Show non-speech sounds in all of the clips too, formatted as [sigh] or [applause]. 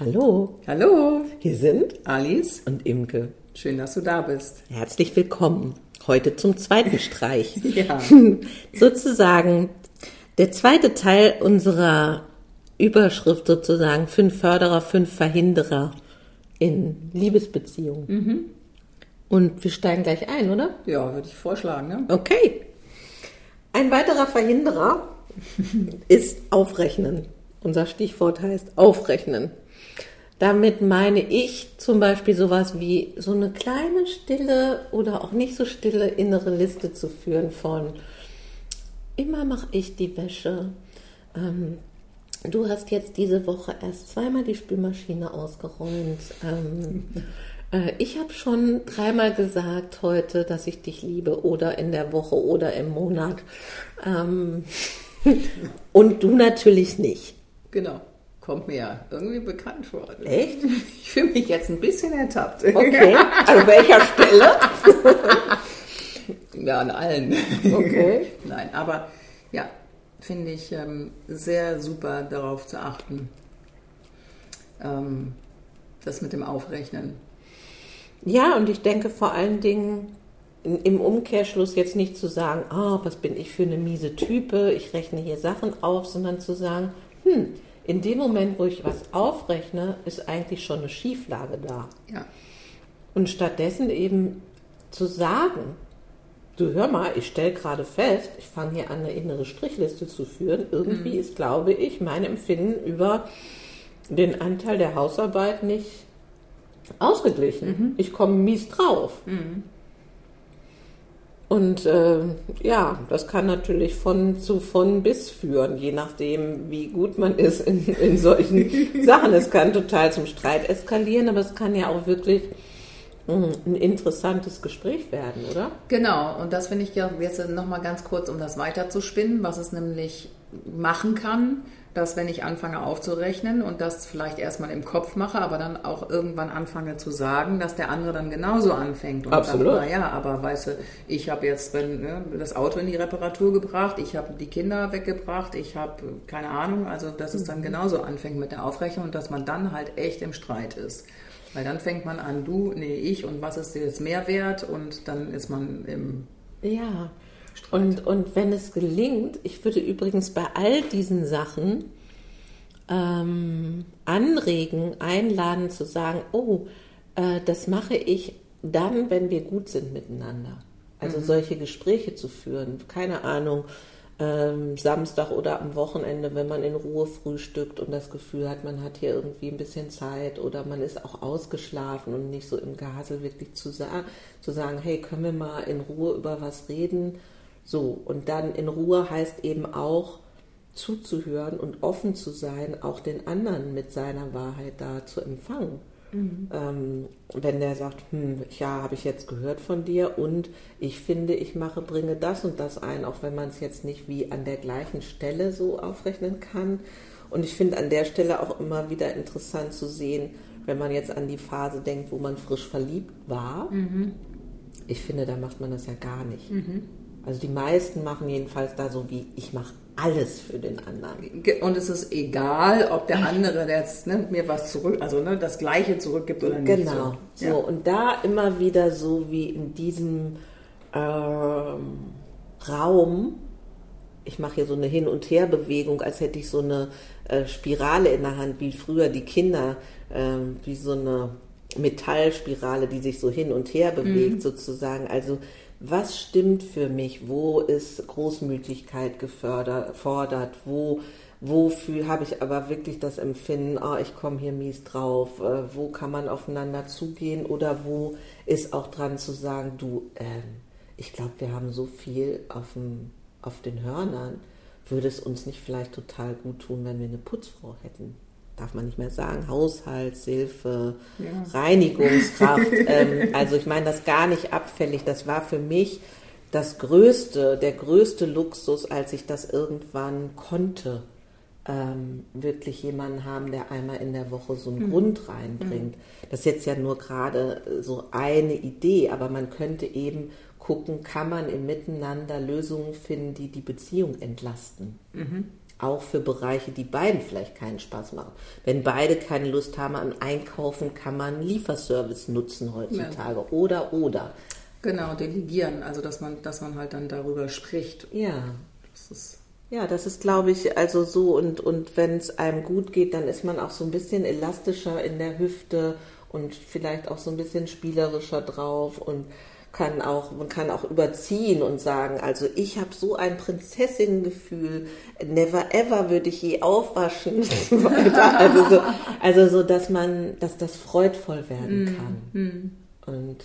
Hallo, Hallo, hier sind Alice. und Imke. Schön, dass du da bist. Herzlich willkommen. Heute zum zweiten Streich. [laughs] Ja. [laughs] sozusagen der zweite Teil unserer Überschrift sozusagen fünf Förderer, fünf Verhinderer in Liebesbeziehungen. Und wir steigen gleich ein, oder? Ja, würde ich vorschlagen, ne? Okay. Ein weiterer Verhinderer [laughs] ist Aufrechnen. Unser Stichwort heißt Aufrechnen. Damit meine ich zum Beispiel sowas wie so eine kleine stille oder auch nicht so stille innere Liste zu führen von immer mache ich die Wäsche. Ähm, du hast jetzt diese Woche erst zweimal die Spülmaschine ausgeräumt. Ähm, [laughs] äh, ich habe schon dreimal gesagt heute, dass ich dich liebe oder in der Woche oder im Monat. Ähm, [laughs] und du natürlich nicht. Genau. Kommt mir ja irgendwie bekannt vor. Echt? [laughs] Ich fühle mich jetzt ein bisschen ertappt. Okay. An welcher Stelle? [laughs] Ja, an allen. Okay. [laughs] Nein, aber ja, finde ich ähm, sehr super darauf zu achten. Ähm, das mit dem Aufrechnen. Ja, und ich denke vor allen Dingen in- im Umkehrschluss jetzt nicht zu sagen, ah, was bin ich für eine miese Type, ich rechne hier Sachen auf, sondern zu sagen, hm, in dem Moment, wo ich was aufrechne, ist eigentlich schon eine Schieflage da. Ja. Und stattdessen eben zu sagen, du hör mal, ich stelle gerade fest, ich fange hier an, eine innere Strichliste zu führen. Irgendwie ist, glaube ich, mein Empfinden über den Anteil der Hausarbeit nicht ausgeglichen. Ich komme mies drauf. Und äh, ja, das kann natürlich von zu von bis führen, je nachdem, wie gut man ist in, in solchen [laughs] Sachen. Es kann total zum Streit eskalieren, aber es kann ja auch wirklich mh, ein interessantes Gespräch werden, oder? Genau, und das finde ich ja jetzt nochmal ganz kurz, um das weiterzuspinnen, was es nämlich machen kann, dass wenn ich anfange aufzurechnen und das vielleicht erstmal im Kopf mache, aber dann auch irgendwann anfange zu sagen, dass der andere dann genauso anfängt und Absolut. sagt, naja, aber weißt du, ich habe jetzt wenn, ne, das Auto in die Reparatur gebracht, ich habe die Kinder weggebracht, ich habe keine Ahnung, also dass es dann genauso anfängt mit der Aufrechnung und dass man dann halt echt im Streit ist. Weil dann fängt man an, du, nee, ich und was ist dir jetzt mehr wert und dann ist man im Ja. Und, und wenn es gelingt, ich würde übrigens bei all diesen Sachen ähm, anregen, einladen zu sagen, oh, äh, das mache ich dann, wenn wir gut sind miteinander. Also solche Gespräche zu führen, keine Ahnung, ähm, Samstag oder am Wochenende, wenn man in Ruhe frühstückt und das Gefühl hat, man hat hier irgendwie ein bisschen Zeit oder man ist auch ausgeschlafen und nicht so im Gasel wirklich zu, sa zu sagen, hey, können wir mal in Ruhe über was reden? So, und dann in Ruhe heißt eben auch zuzuhören und offen zu sein, auch den anderen mit seiner Wahrheit da zu empfangen. Ähm, wenn der sagt, hm, ja, habe ich jetzt gehört von dir und ich finde, ich mache, bringe das und das ein, auch wenn man es jetzt nicht wie an der gleichen Stelle so aufrechnen kann. Und ich finde an der Stelle auch immer wieder interessant zu sehen, wenn man jetzt an die Phase denkt, wo man frisch verliebt war. Ich finde, da macht man das ja gar nicht. Also die meisten machen jedenfalls da so wie, ich mache alles für den anderen. Und es ist egal, ob der andere jetzt ne, mir was zurück, also ne, das Gleiche zurückgibt oder nicht. Genau. So, Ja. und da immer wieder so wie in diesem ähm, Raum, ich mache hier so eine Hin- und Herbewegung, als hätte ich so eine äh, Spirale in der Hand, wie früher die Kinder, ähm, wie so eine Metallspirale, die sich so hin und her bewegt sozusagen. Also was stimmt für mich? Wo ist Großmütigkeit gefördert, fordert? Wo, wofür habe ich aber wirklich das Empfinden, ah, ich komme hier mies drauf? Äh, wo kann man aufeinander zugehen? Oder wo ist auch dran zu sagen, du, ähm, ich glaube, wir haben so viel auf, dem, auf den Hörnern. Würde es uns nicht vielleicht total gut tun, wenn wir eine Putzfrau hätten? Darf man nicht mehr sagen, Haushaltshilfe, Reinigungskraft. [laughs] ähm, also ich meine das gar nicht abfällig. Das war für mich das größte, der größte Luxus, als ich das irgendwann konnte. Ähm, wirklich jemanden haben, der einmal in der Woche so einen Grund reinbringt. Das ist jetzt ja nur gerade so eine Idee, aber man könnte eben gucken, kann man im Miteinander Lösungen finden, die die Beziehung entlasten. Auch für Bereiche, die beiden vielleicht keinen Spaß machen. Wenn beide keine Lust haben an Einkaufen, kann man Lieferservice nutzen heutzutage. Ja. Oder, oder. Genau, delegieren. Also, dass man, dass man halt dann darüber spricht. Ja. Das ist ja, das ist, glaube ich, also so. Und, und wenn es einem gut geht, dann ist man auch so ein bisschen elastischer in der Hüfte und vielleicht auch so ein bisschen spielerischer drauf und kann auch, man kann auch überziehen und sagen, also ich habe so ein Prinzessinnengefühl, never ever würde ich je aufwaschen und [laughs] so weiter. Also so, also so, dass man, dass das freudvoll werden mm, kann. Mm. Und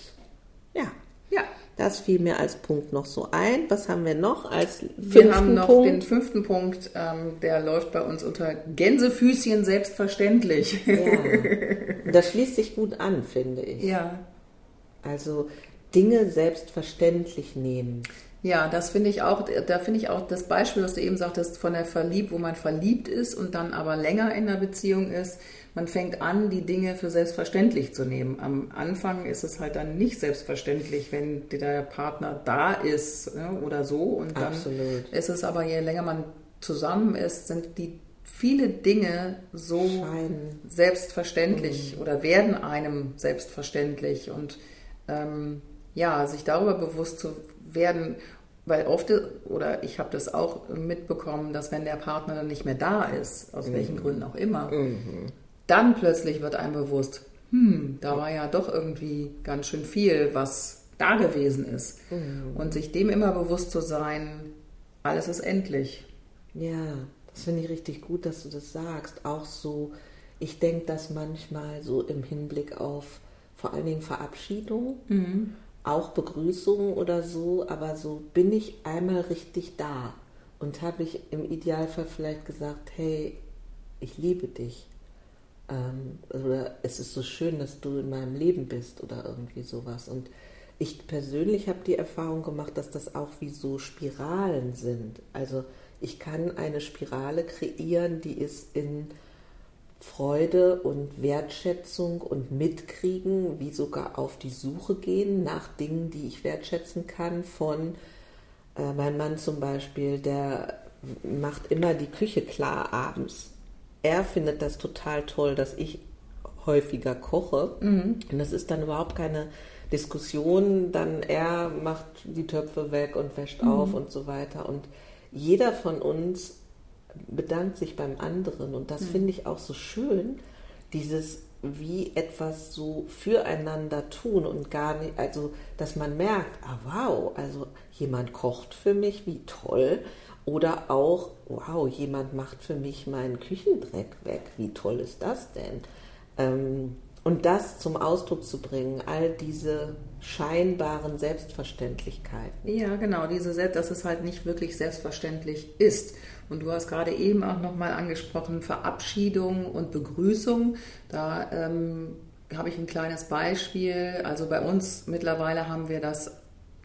ja. Ja. Das fiel mir als Punkt noch so ein. Was haben wir noch als fünften Wir haben noch Punkt? den fünften Punkt, ähm, der läuft bei uns unter Gänsefüßchen selbstverständlich. Ja. [laughs] Das schließt sich gut an, finde ich. Ja. Also Dinge selbstverständlich nehmen. Ja, das finde ich auch, da finde ich auch das Beispiel, was du eben sagtest, von der Verliebt, wo man verliebt ist und dann aber länger in der Beziehung ist. Man fängt an, die Dinge für selbstverständlich zu nehmen. Am Anfang ist es halt dann nicht selbstverständlich, wenn der Partner da ist ne, oder so. Und dann Absolut. ist es aber, je länger man zusammen ist, sind die viele Dinge so Schein. selbstverständlich mhm. oder werden einem selbstverständlich. Und ähm, ja, sich darüber bewusst zu werden, weil oft, oder ich habe das auch mitbekommen, dass wenn der Partner dann nicht mehr da ist, aus mhm. welchen Gründen auch immer, mhm. dann plötzlich wird einem bewusst, hm, da war ja doch irgendwie ganz schön viel, was da gewesen ist. Mhm. Und sich dem immer bewusst zu sein, alles ist endlich. Ja, das finde ich richtig gut, dass du das sagst. Auch so, ich denke das manchmal so im Hinblick auf vor allen Dingen Verabschiedung. Mhm auch Begrüßungen oder so, aber so bin ich einmal richtig da und habe ich im Idealfall vielleicht gesagt, hey, ich liebe dich. Ähm, oder es ist so schön, dass du in meinem Leben bist oder irgendwie sowas. Und ich persönlich habe die Erfahrung gemacht, dass das auch wie so Spiralen sind. Also ich kann eine Spirale kreieren, die ist in Freude und Wertschätzung und Mitkriegen, wie sogar auf die Suche gehen nach Dingen, die ich wertschätzen kann. Von äh, mein Mann zum Beispiel, der macht immer die Küche klar abends. Er findet das total toll, dass ich häufiger koche. Mhm. Und das ist dann überhaupt keine Diskussion. Dann er macht die Töpfe weg und wäscht mhm. auf und so weiter. Und jeder von uns bedankt sich beim anderen. Und das mhm. finde ich auch so schön, dieses wie etwas so füreinander tun und gar nicht, also dass man merkt, ah wow, also jemand kocht für mich, wie toll. Oder auch, wow, jemand macht für mich meinen Küchendreck weg, wie toll ist das denn? Ähm, und das zum Ausdruck zu bringen, all diese scheinbaren Selbstverständlichkeiten. Ja, genau, diese, dass es halt nicht wirklich selbstverständlich ist. Und du hast gerade eben auch nochmal angesprochen, Verabschiedung und Begrüßung. Da ähm, habe ich ein kleines Beispiel. Also bei uns mittlerweile haben wir das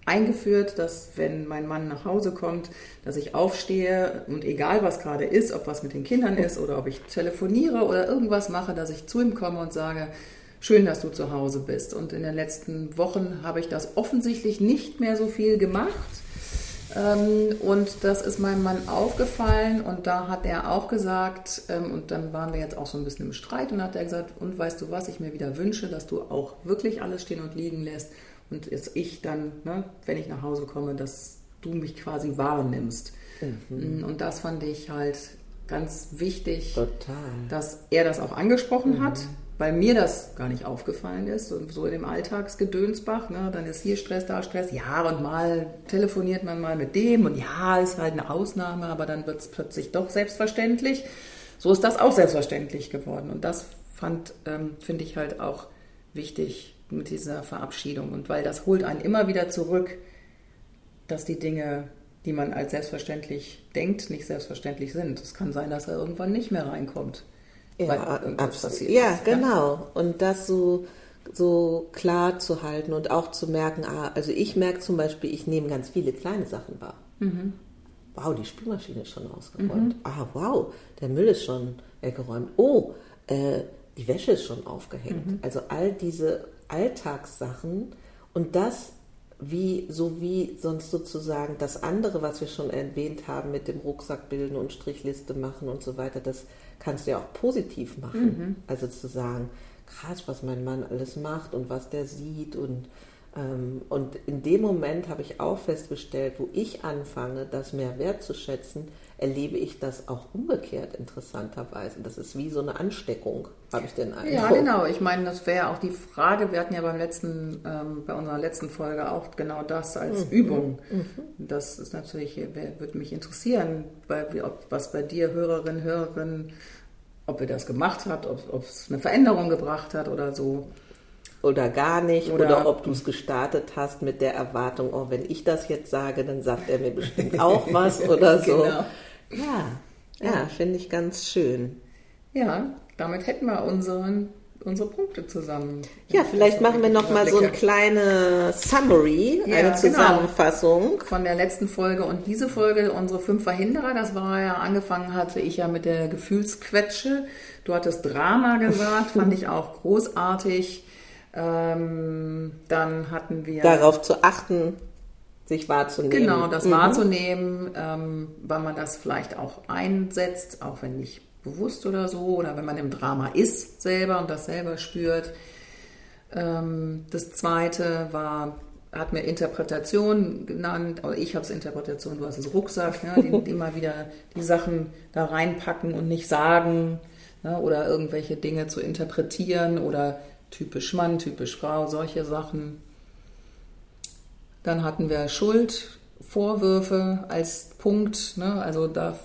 eingeführt, dass wenn mein Mann nach Hause kommt, dass ich aufstehe und egal was gerade ist, ob was mit den Kindern ist oder ob ich telefoniere oder irgendwas mache, dass ich zu ihm komme und sage, schön, dass du zu Hause bist. Und in den letzten Wochen habe ich das offensichtlich nicht mehr so viel gemacht. Ähm, und das ist meinem Mann aufgefallen und da hat er auch gesagt, ähm, und dann waren wir jetzt auch so ein bisschen im Streit und hat er gesagt, und weißt du was, ich mir wieder wünsche, dass du auch wirklich alles stehen und liegen lässt und dass ich dann, ne, wenn ich nach Hause komme, dass du mich quasi wahrnimmst. Mhm. Mm, und das fand ich halt ganz wichtig, Total. dass er das auch angesprochen mhm. hat weil mir das gar nicht aufgefallen ist, und so in dem Alltagsgedönsbach, ne, dann ist hier Stress, da Stress, ja, und mal telefoniert man mal mit dem und ja, ist halt eine Ausnahme, aber dann wird es plötzlich doch selbstverständlich. So ist das auch selbstverständlich geworden und das fand, ähm, finde ich halt auch wichtig mit dieser Verabschiedung und weil das holt einen immer wieder zurück, dass die Dinge, die man als selbstverständlich denkt, nicht selbstverständlich sind. Es kann sein, dass er irgendwann nicht mehr reinkommt. Ja, absolut. Ja, genau. Und das so, so klar zu halten und auch zu merken, ah, also ich merke zum Beispiel, ich nehme ganz viele kleine Sachen wahr. Mhm. Wow, die Spülmaschine ist schon ausgeräumt. Mhm. Ah, wow, der Müll ist schon weggeräumt. Oh, äh, die Wäsche ist schon aufgehängt. Mhm. Also all diese Alltagssachen und das wie, so wie sonst sozusagen das andere, was wir schon erwähnt haben, mit dem Rucksack bilden und Strichliste machen und so weiter, das kannst du ja auch positiv machen. Mhm. Also zu sagen, krass, was mein Mann alles macht und was der sieht und ähm, und in dem Moment habe ich auch festgestellt, wo ich anfange, das mehr wertzuschätzen, erlebe ich das auch umgekehrt interessanterweise. Das ist wie so eine Ansteckung, habe ich den Eindruck. Ja, genau. Ich meine, das wäre auch die Frage. Wir hatten ja beim letzten, ähm, bei unserer letzten Folge auch genau das als mhm. Übung. Mhm. Das ist natürlich, würde mich interessieren, bei, ob, was bei dir Hörerinnen, Hörerinnen, ob ihr das gemacht habt, ob es eine Veränderung gebracht hat oder so oder gar nicht oder, oder ob du es gestartet hast mit der Erwartung, oh, wenn ich das jetzt sage, dann sagt er mir bestimmt auch was [laughs] oder so. Genau. Ja, ja, finde ich ganz schön. Ja, damit hätten wir unseren, unsere Punkte zusammen. Ja, vielleicht machen wir noch mal so eine kleine Summary, ja, eine genau. Zusammenfassung. Genau. Von der letzten Folge und diese Folge, unsere fünf Verhinderer, das war ja, angefangen hatte ich ja mit der Gefühlsquetsche. Du hattest Drama gesagt, fand ich auch großartig. Ähm, dann hatten wir. Darauf zu achten, sich wahrzunehmen. Genau, das mhm. wahrzunehmen, ähm, weil man das vielleicht auch einsetzt, auch wenn nicht bewusst oder so, oder wenn man im Drama ist selber und das selber spürt. Ähm, das zweite war, hat mir Interpretation genannt, oder ich habe es Interpretation, du hast es Rucksack, die, die immer wieder die Sachen da reinpacken und nicht sagen ne, oder irgendwelche Dinge zu interpretieren oder typisch Mann, typisch Frau, solche Sachen. Dann hatten wir Schuld, Vorwürfe als Punkt. Ne? Also da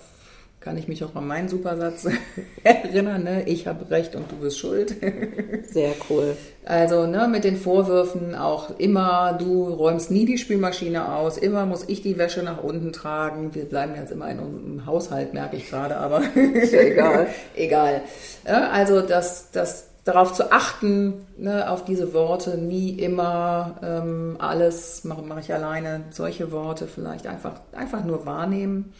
kann ich mich auch an meinen Supersatz [laughs] erinnern. Ne? Ich habe recht und du bist schuld. [laughs] Sehr cool. Also ne, mit den Vorwürfen auch immer, du räumst nie die Spülmaschine aus, immer muss ich die Wäsche nach unten tragen. Wir bleiben jetzt immer in einem Haushalt, merke ich gerade, aber ist ja egal. [laughs] egal. Ja, also das, das darauf zu achten, ne, auf diese Worte, nie immer ähm, alles mache mach ich alleine, solche Worte vielleicht einfach, einfach nur wahrnehmen.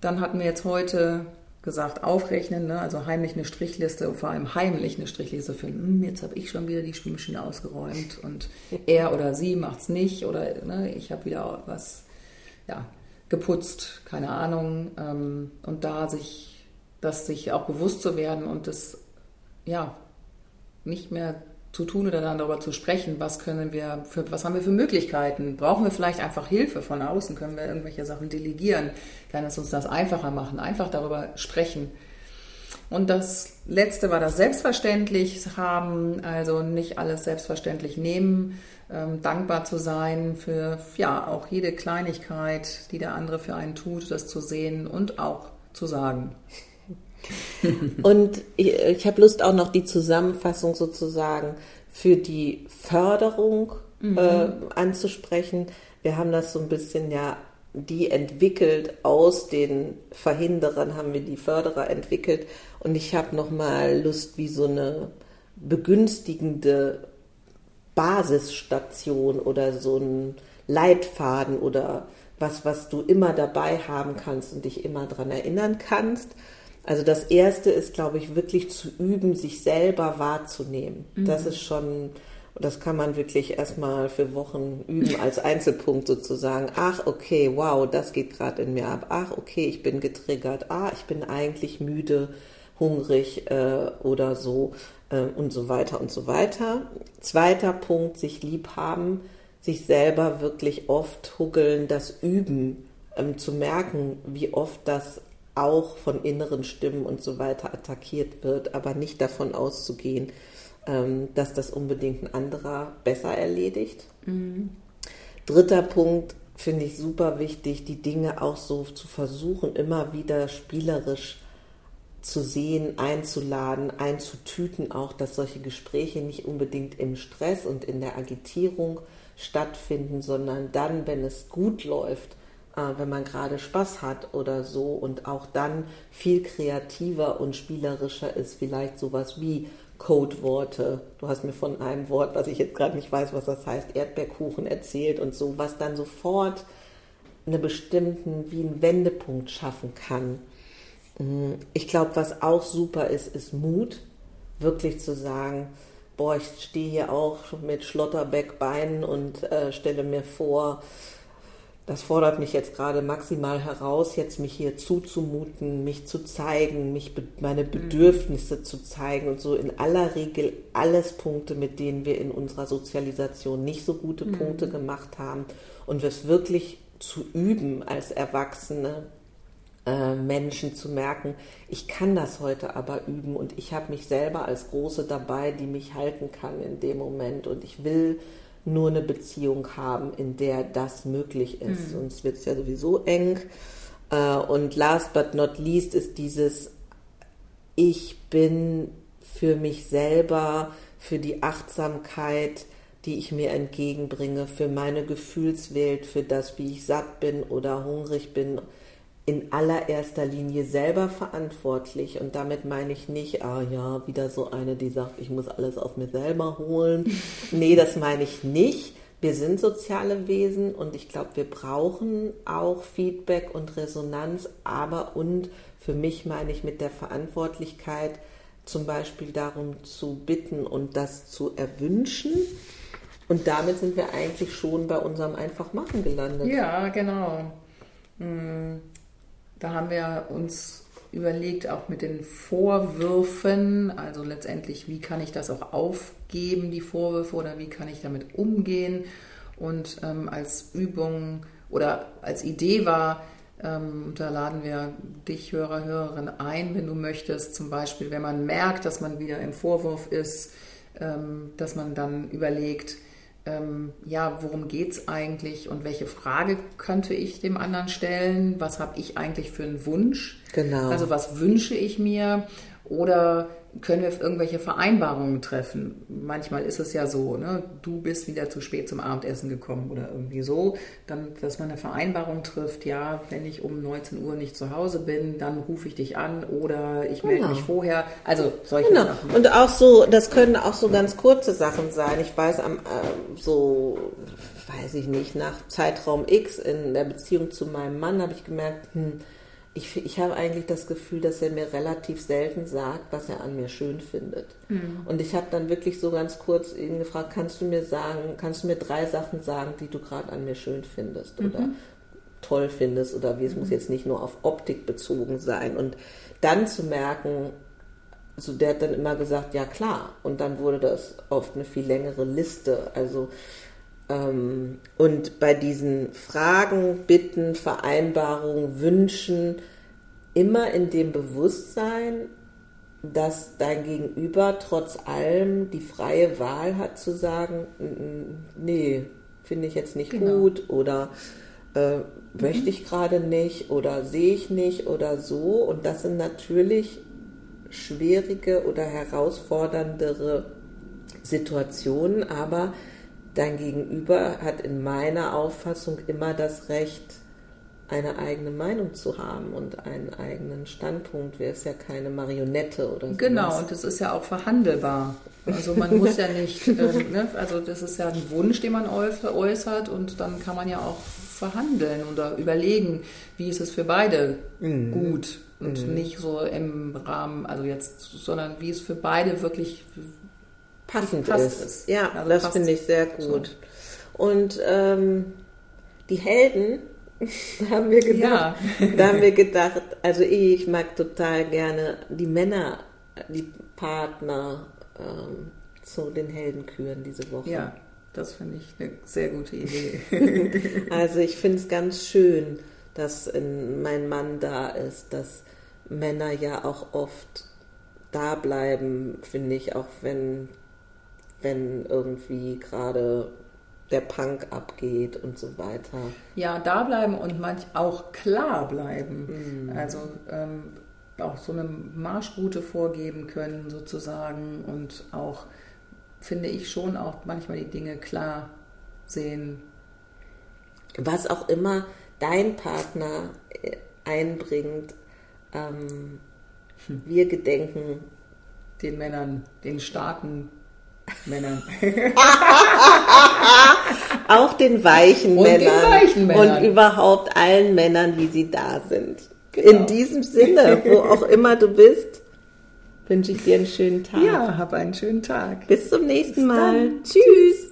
Dann hatten wir jetzt heute gesagt, aufrechnen, ne, also heimlich eine Strichliste, vor allem heimlich eine Strichliste finden. Hm, jetzt habe ich schon wieder die Spülmaschine ausgeräumt und er oder sie macht es nicht oder ne, ich habe wieder was ja, geputzt, keine Ahnung. Ähm, und da sich, das sich auch bewusst zu werden und das ja, nicht mehr zu tun oder dann darüber zu sprechen, was können wir, für, was haben wir für Möglichkeiten? Brauchen wir vielleicht einfach Hilfe von außen? Können wir irgendwelche Sachen delegieren? Kann es uns das einfacher machen? Einfach darüber sprechen. Und das letzte war das selbstverständlich haben, also nicht alles selbstverständlich nehmen, ähm, dankbar zu sein für ja auch jede Kleinigkeit, die der andere für einen tut, das zu sehen und auch zu sagen. [laughs] Und ich, ich habe Lust auch noch die Zusammenfassung sozusagen für die Förderung mhm. äh, anzusprechen. Wir haben das so ein bisschen ja die entwickelt aus den Verhinderern haben wir die Förderer entwickelt und ich habe noch mal Lust wie so eine begünstigende Basisstation oder so ein Leitfaden oder was was du immer dabei haben kannst und dich immer daran erinnern kannst also das Erste ist, glaube ich, wirklich zu üben, sich selber wahrzunehmen. Mhm. Das ist schon, das kann man wirklich erstmal für Wochen üben als Einzelpunkt sozusagen. Ach, okay, wow, das geht gerade in mir ab. Ach, okay, ich bin getriggert. Ah, ich bin eigentlich müde, hungrig äh, oder so äh, und so weiter und so weiter. Zweiter Punkt, sich lieb haben, sich selber wirklich oft huggeln, das Üben, ähm, zu merken, wie oft das auch von inneren Stimmen und so weiter attackiert wird, aber nicht davon auszugehen, ähm, dass das unbedingt ein anderer besser erledigt. Mhm. Dritter Punkt finde ich super wichtig, die Dinge auch so zu versuchen, immer wieder spielerisch zu sehen, einzuladen, einzutüten, auch dass solche Gespräche nicht unbedingt im Stress und in der Agitierung stattfinden, sondern dann, wenn es gut läuft, wenn man gerade Spaß hat oder so und auch dann viel kreativer und spielerischer ist, vielleicht sowas wie Codeworte. Du hast mir von einem Wort, was ich jetzt gerade nicht weiß, was das heißt, Erdbeerkuchen erzählt und so, was dann sofort einen bestimmten, wie einen Wendepunkt schaffen kann. Mm, ich glaube, was auch super ist, ist Mut, wirklich zu sagen, boah, ich stehe hier auch mit Schlotterbeckbeinen und äh, stelle mir vor, das fordert mich jetzt gerade maximal heraus, jetzt mich hier zuzumuten, mich zu zeigen, mich meine mhm. Bedürfnisse mhm. zu zeigen und so in aller Regel alles Punkte, mit denen wir in unserer Sozialisation nicht so gute mhm. Punkte gemacht haben und es wirklich zu üben als Erwachsene äh, Menschen zu merken, ich kann das heute aber üben und ich habe mich selber als Große dabei, die mich halten kann in dem Moment und ich will nur eine Beziehung haben, in der das möglich ist. Mhm. Sonst wird es ja sowieso eng. Äh, und last but not least ist dieses, ich bin für mich selber, für die Achtsamkeit, die ich mir entgegenbringe, für meine Gefühlswelt, für das, wie ich satt bin oder hungrig bin, in allererster Linie selber verantwortlich. Und damit meine ich nicht, ah ja, wieder so eine, die sagt, ich muss alles aus mir selber holen. [laughs] nee, das meine ich nicht. Wir sind soziale Wesen und ich glaube, wir brauchen auch Feedback und Resonanz, aber und für mich meine ich mit der Verantwortlichkeit zum Beispiel darum zu bitten und das zu erwünschen. Und damit sind wir eigentlich schon bei unserem Einfachmachen gelandet. Ja, genau. Da haben wir uns überlegt, auch mit den Vorwürfen, also letztendlich, wie kann ich das auch aufgeben, die Vorwürfe, oder wie kann ich damit umgehen. Und ähm, als Übung oder als Idee war, ähm, da laden wir dich, Hörer, Hörerin, ein, wenn du möchtest, zum Beispiel, wenn man merkt, dass man wieder im Vorwurf ist, ähm, dass man dann überlegt, ähm, ja, worum geht es eigentlich und welche Frage könnte ich dem anderen stellen? Was habe ich eigentlich für einen Wunsch? Genau. Also was wünsche ich mir? Oder können wir irgendwelche Vereinbarungen treffen. Manchmal ist es ja so, ne? du bist wieder zu spät zum Abendessen gekommen oder irgendwie so, dann, dass man eine Vereinbarung trifft, ja, wenn ich um 19 Uhr nicht zu Hause bin, dann rufe ich dich an oder ich melde genau. mich vorher. Also solche genau. Sachen. Und auch so, das können auch so ganz kurze Sachen sein. Ich weiß am äh, so weiß ich nicht, nach Zeitraum X in der Beziehung zu meinem Mann habe ich gemerkt, hm, ich, ich habe eigentlich das Gefühl, dass er mir relativ selten sagt, was er an mir schön findet. Mhm. Und ich habe dann wirklich so ganz kurz ihn gefragt, kannst du mir sagen, kannst du mir drei Sachen sagen, die du gerade an mir schön findest mhm. oder toll findest oder wie es mhm. muss jetzt nicht nur auf Optik bezogen sein. Und dann zu merken, also der hat dann immer gesagt, ja klar. Und dann wurde das oft eine viel längere Liste. Also und bei diesen Fragen, Bitten, Vereinbarungen, Wünschen immer in dem Bewusstsein, dass dein Gegenüber trotz allem die freie Wahl hat zu sagen, nee, finde ich jetzt nicht genau. gut oder äh, möchte ich gerade nicht oder sehe ich nicht oder so. Und das sind natürlich schwierige oder herausforderndere Situationen, aber dein Gegenüber hat in meiner Auffassung immer das Recht, eine eigene Meinung zu haben und einen eigenen Standpunkt. Wer ist ja keine Marionette oder so. Genau, und das ist ja auch verhandelbar. Also man muss ja nicht, [laughs] äh, ne? also das ist ja ein Wunsch, den man äußert und dann kann man ja auch verhandeln oder überlegen, wie ist es für beide mhm. gut und mhm. nicht so im Rahmen, also jetzt, sondern wie es für beide wirklich passend ist. ist. Ja, also das finde ich sehr gut. So. Und ähm, die Helden, da [laughs] haben wir gedacht, ja. [laughs] da haben wir gedacht, also ich mag total gerne die Männer, die Partner ähm, zu den Heldenküren diese Woche. Ja, das finde ich eine sehr gute Idee. [laughs] also ich finde es ganz schön, dass mein Mann da ist, dass Männer ja auch oft da bleiben, finde ich, auch wenn wenn irgendwie gerade der Punk abgeht und so weiter. Ja, da bleiben und manch auch klar bleiben. Mhm. Also ähm, auch so eine Marschroute vorgeben können sozusagen und auch, finde ich, schon auch manchmal die Dinge klar sehen. Was auch immer dein Partner äh, einbringt, ähm, hm. wir gedenken den Männern, den starken Männern. [laughs] auch den weichen und Männern. Den weichen Männern. Und überhaupt allen Männern, wie sie da sind. Genau. In diesem Sinne, wo auch immer du bist. wünsche ich dir einen schönen Tag. Ja, hab einen schönen Tag. Bis zum nächsten Bis Mal. dann. Tschüss.